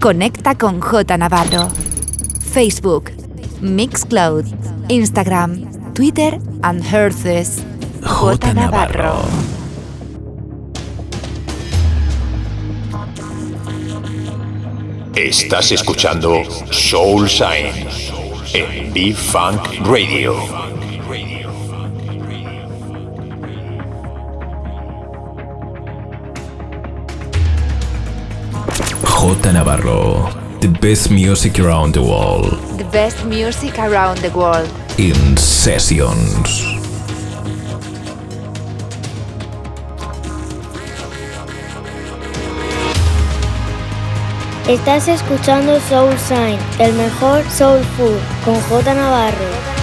Conecta con J Navarro. Facebook, Mixcloud, Instagram, Twitter and Herces. J Navarro. Estás escuchando Soul Sign en B-Funk Radio. J Navarro, the best music around the world. The best music around the world. In sessions. Estás escuchando Soul Sign, el mejor soul food, con J Navarro.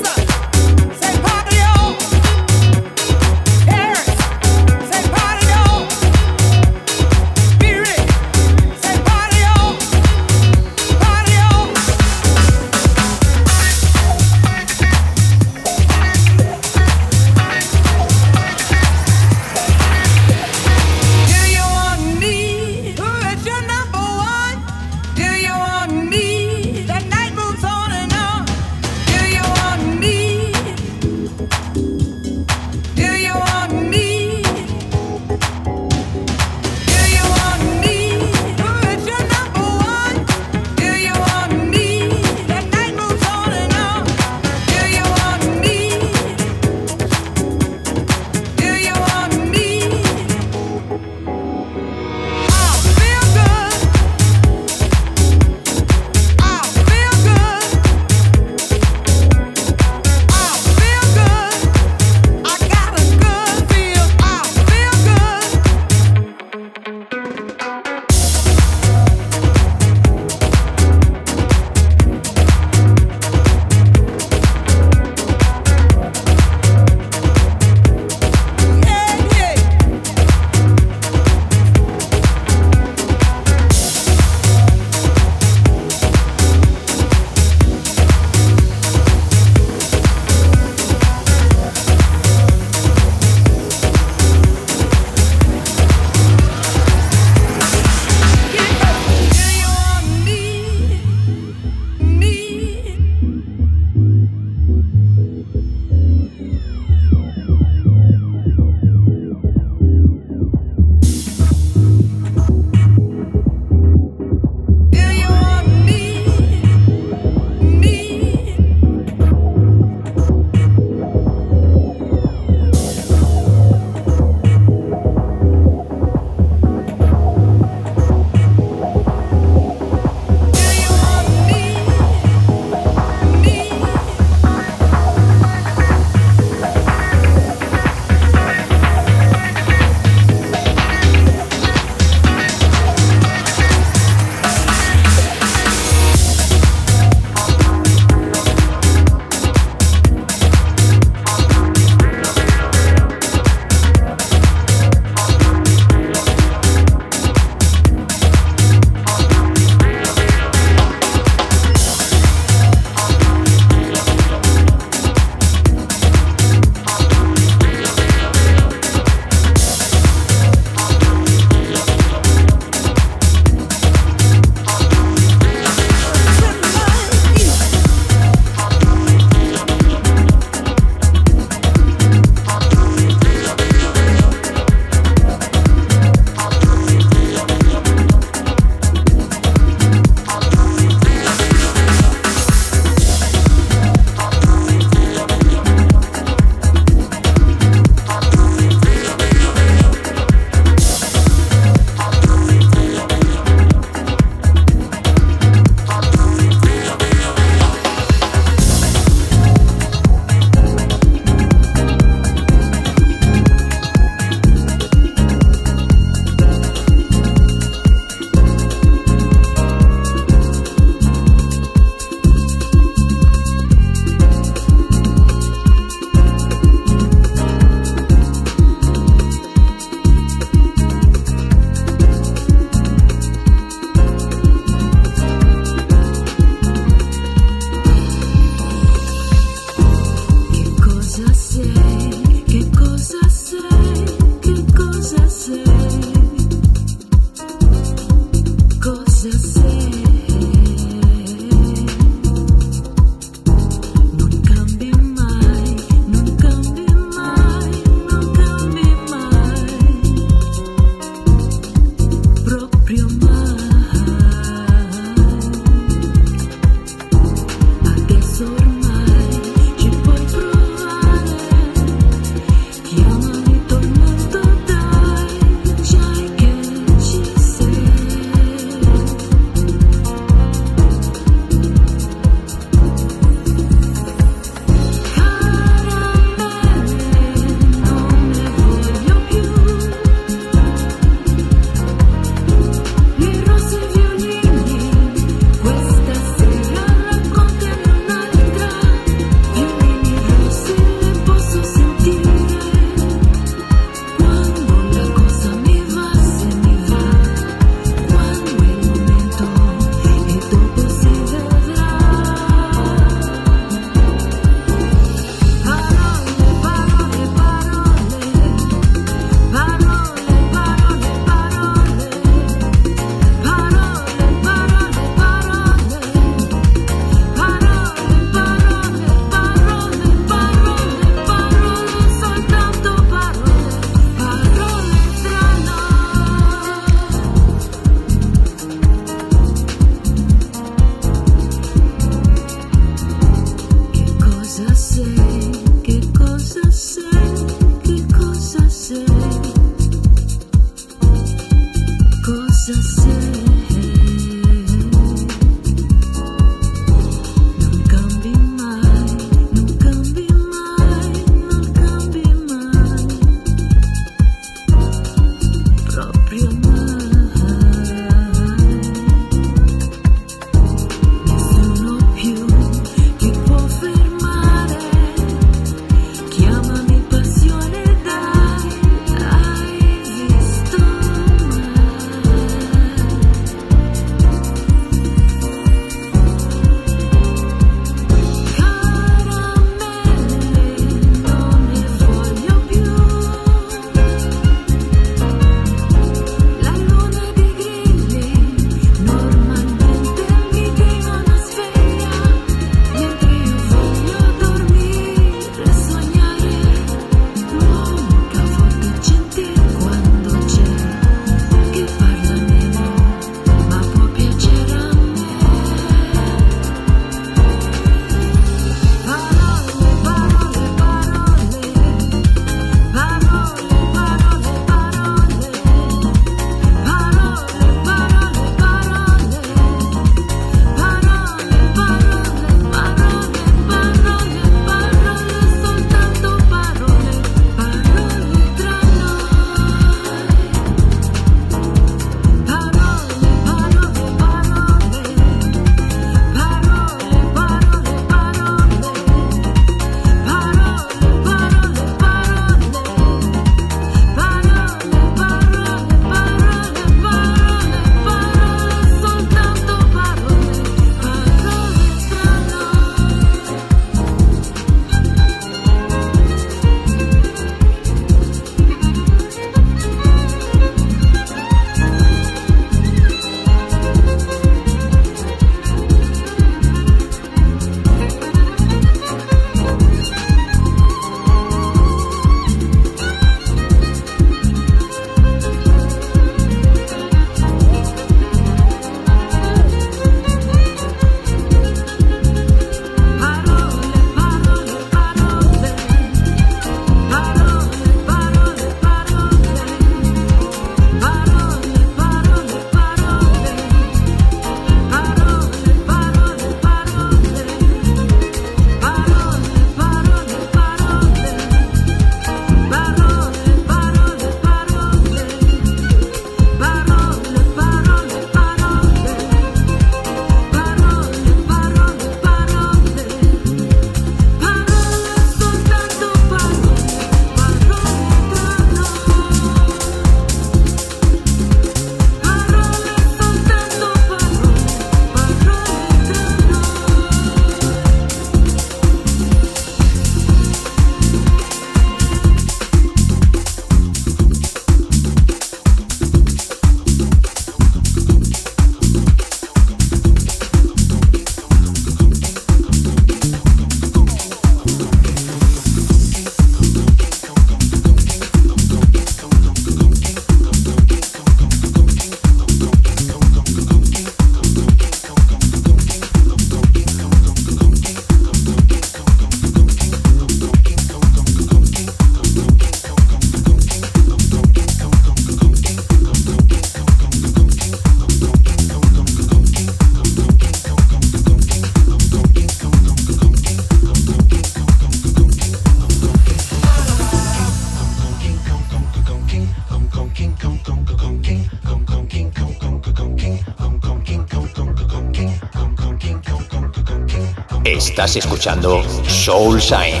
Estás escuchando Soul Shine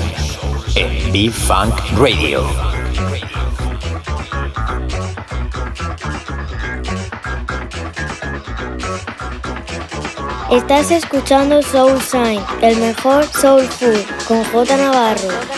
en B-Funk Radio. Estás escuchando Soul Sign, el mejor soul food, con J Navarro.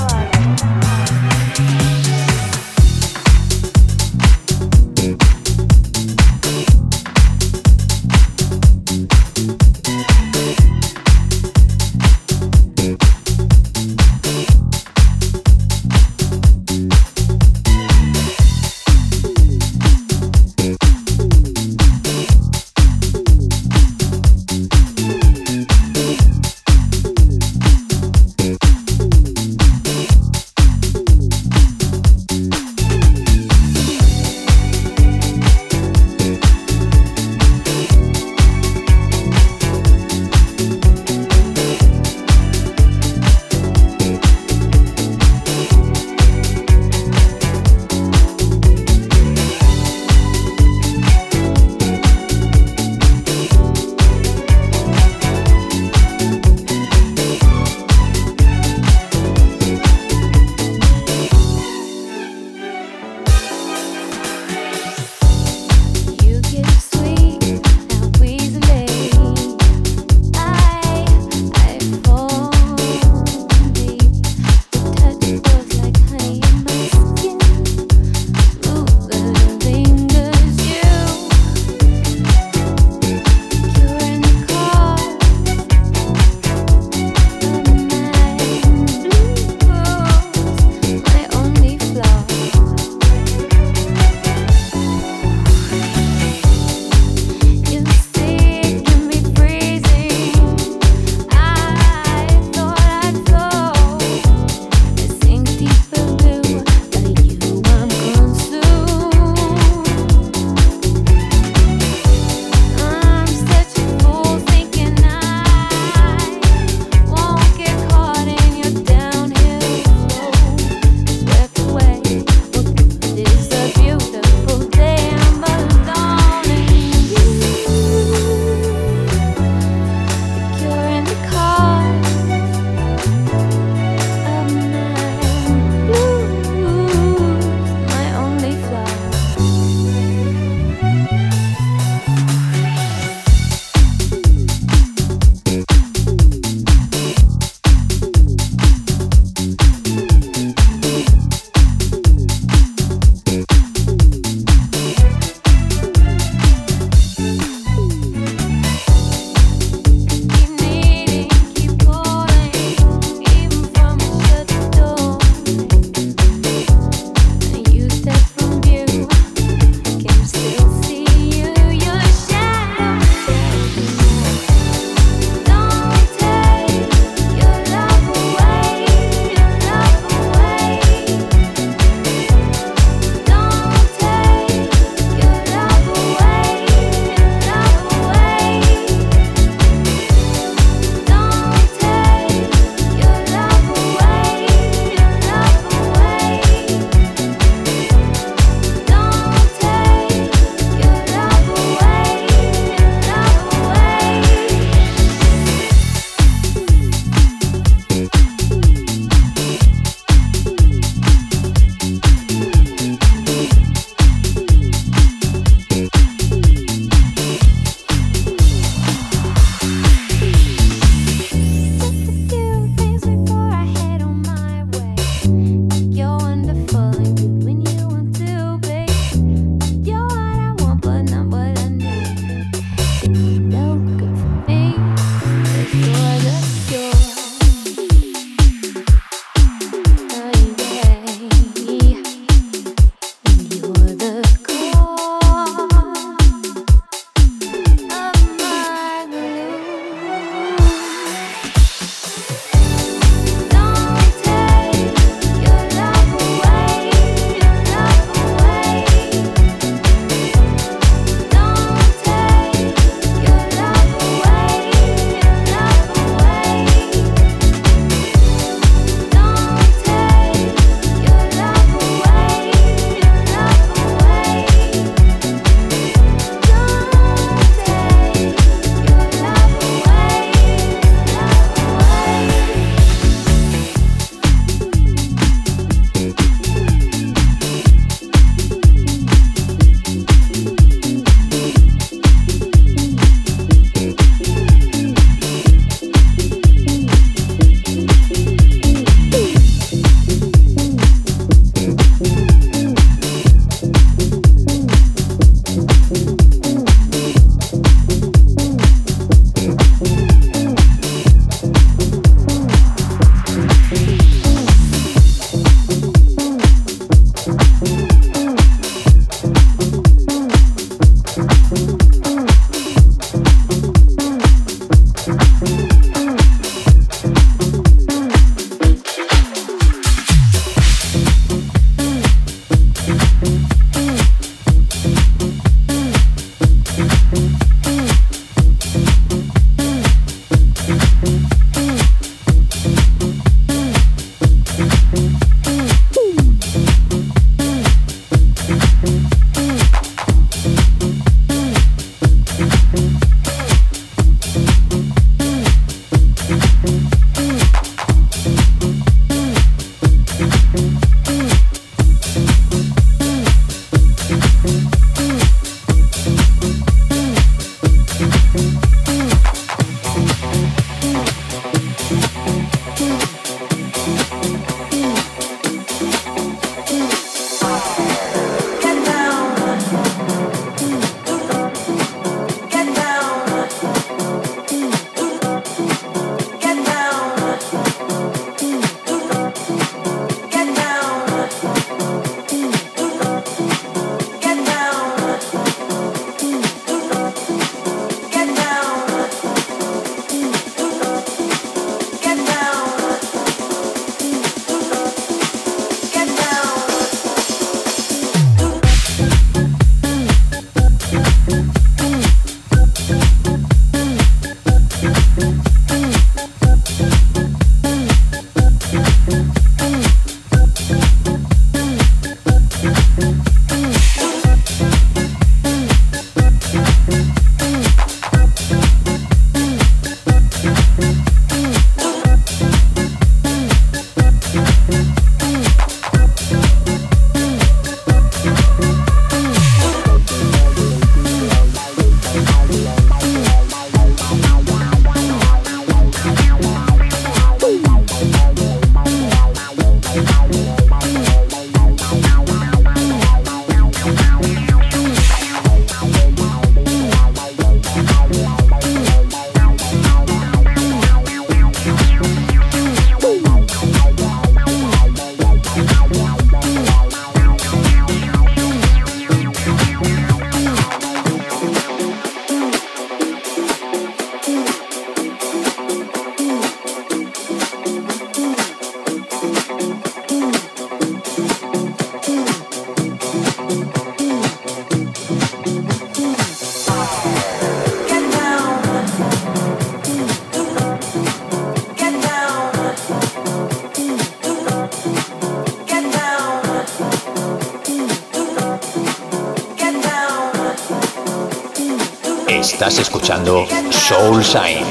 Soul Shine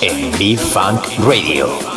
en B-Funk Radio.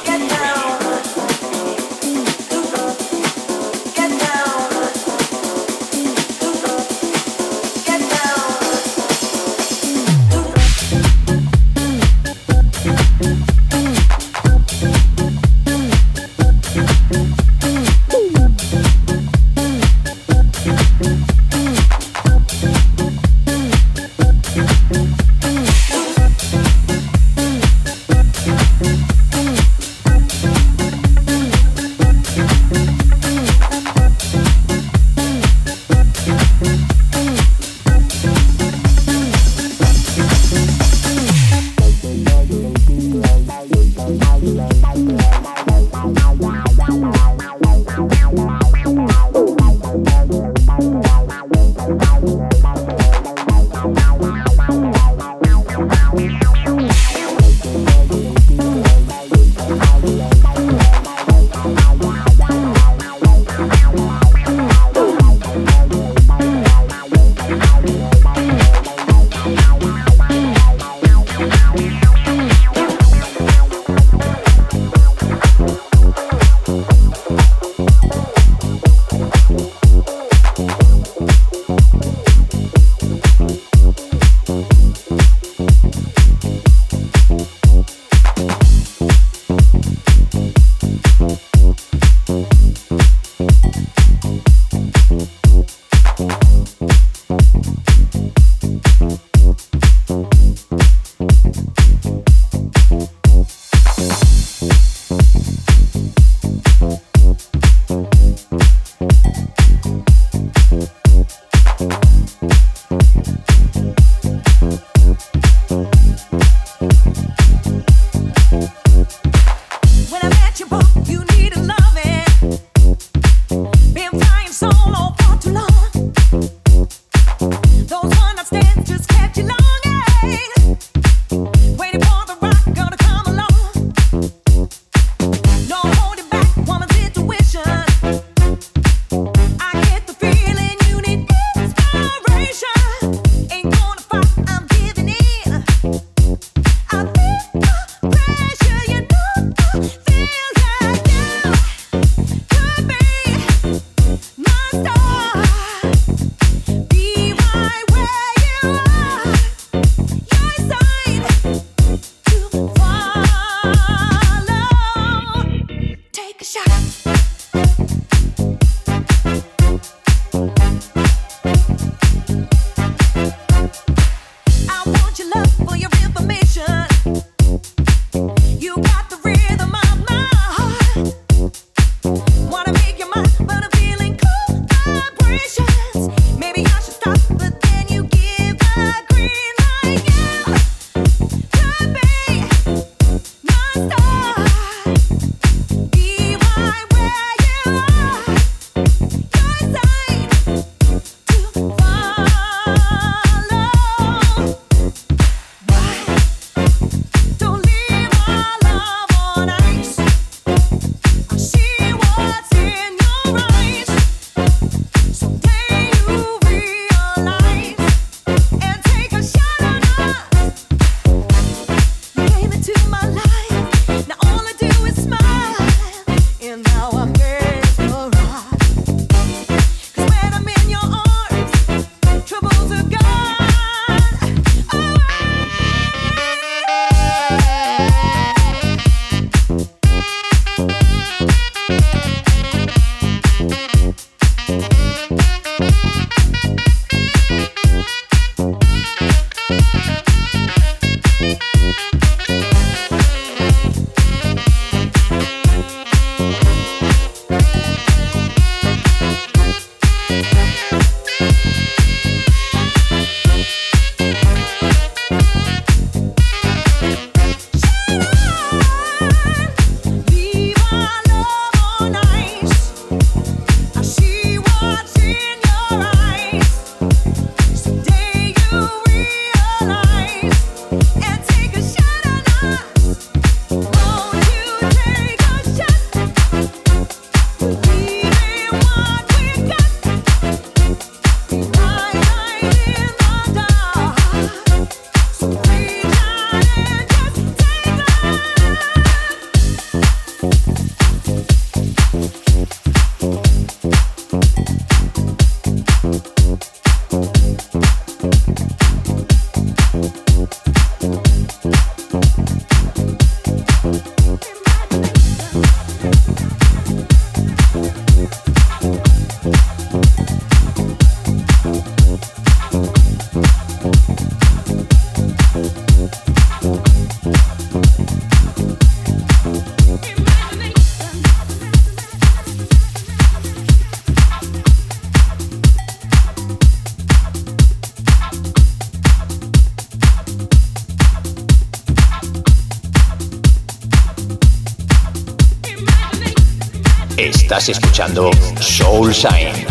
Estás escuchando Soul Sign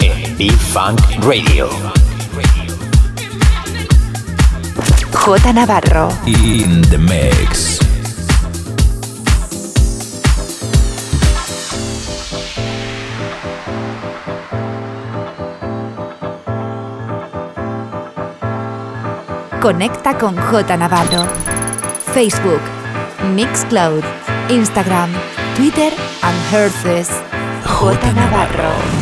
en B-Funk Radio. J Navarro. In the mix. Conecta con J Navarro. Facebook, Mixcloud, Instagram, Twitter and Herces. J Navarro.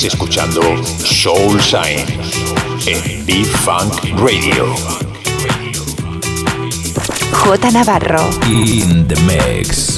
Soul Shine en B-Funk Radio. J Navarro. In the mix.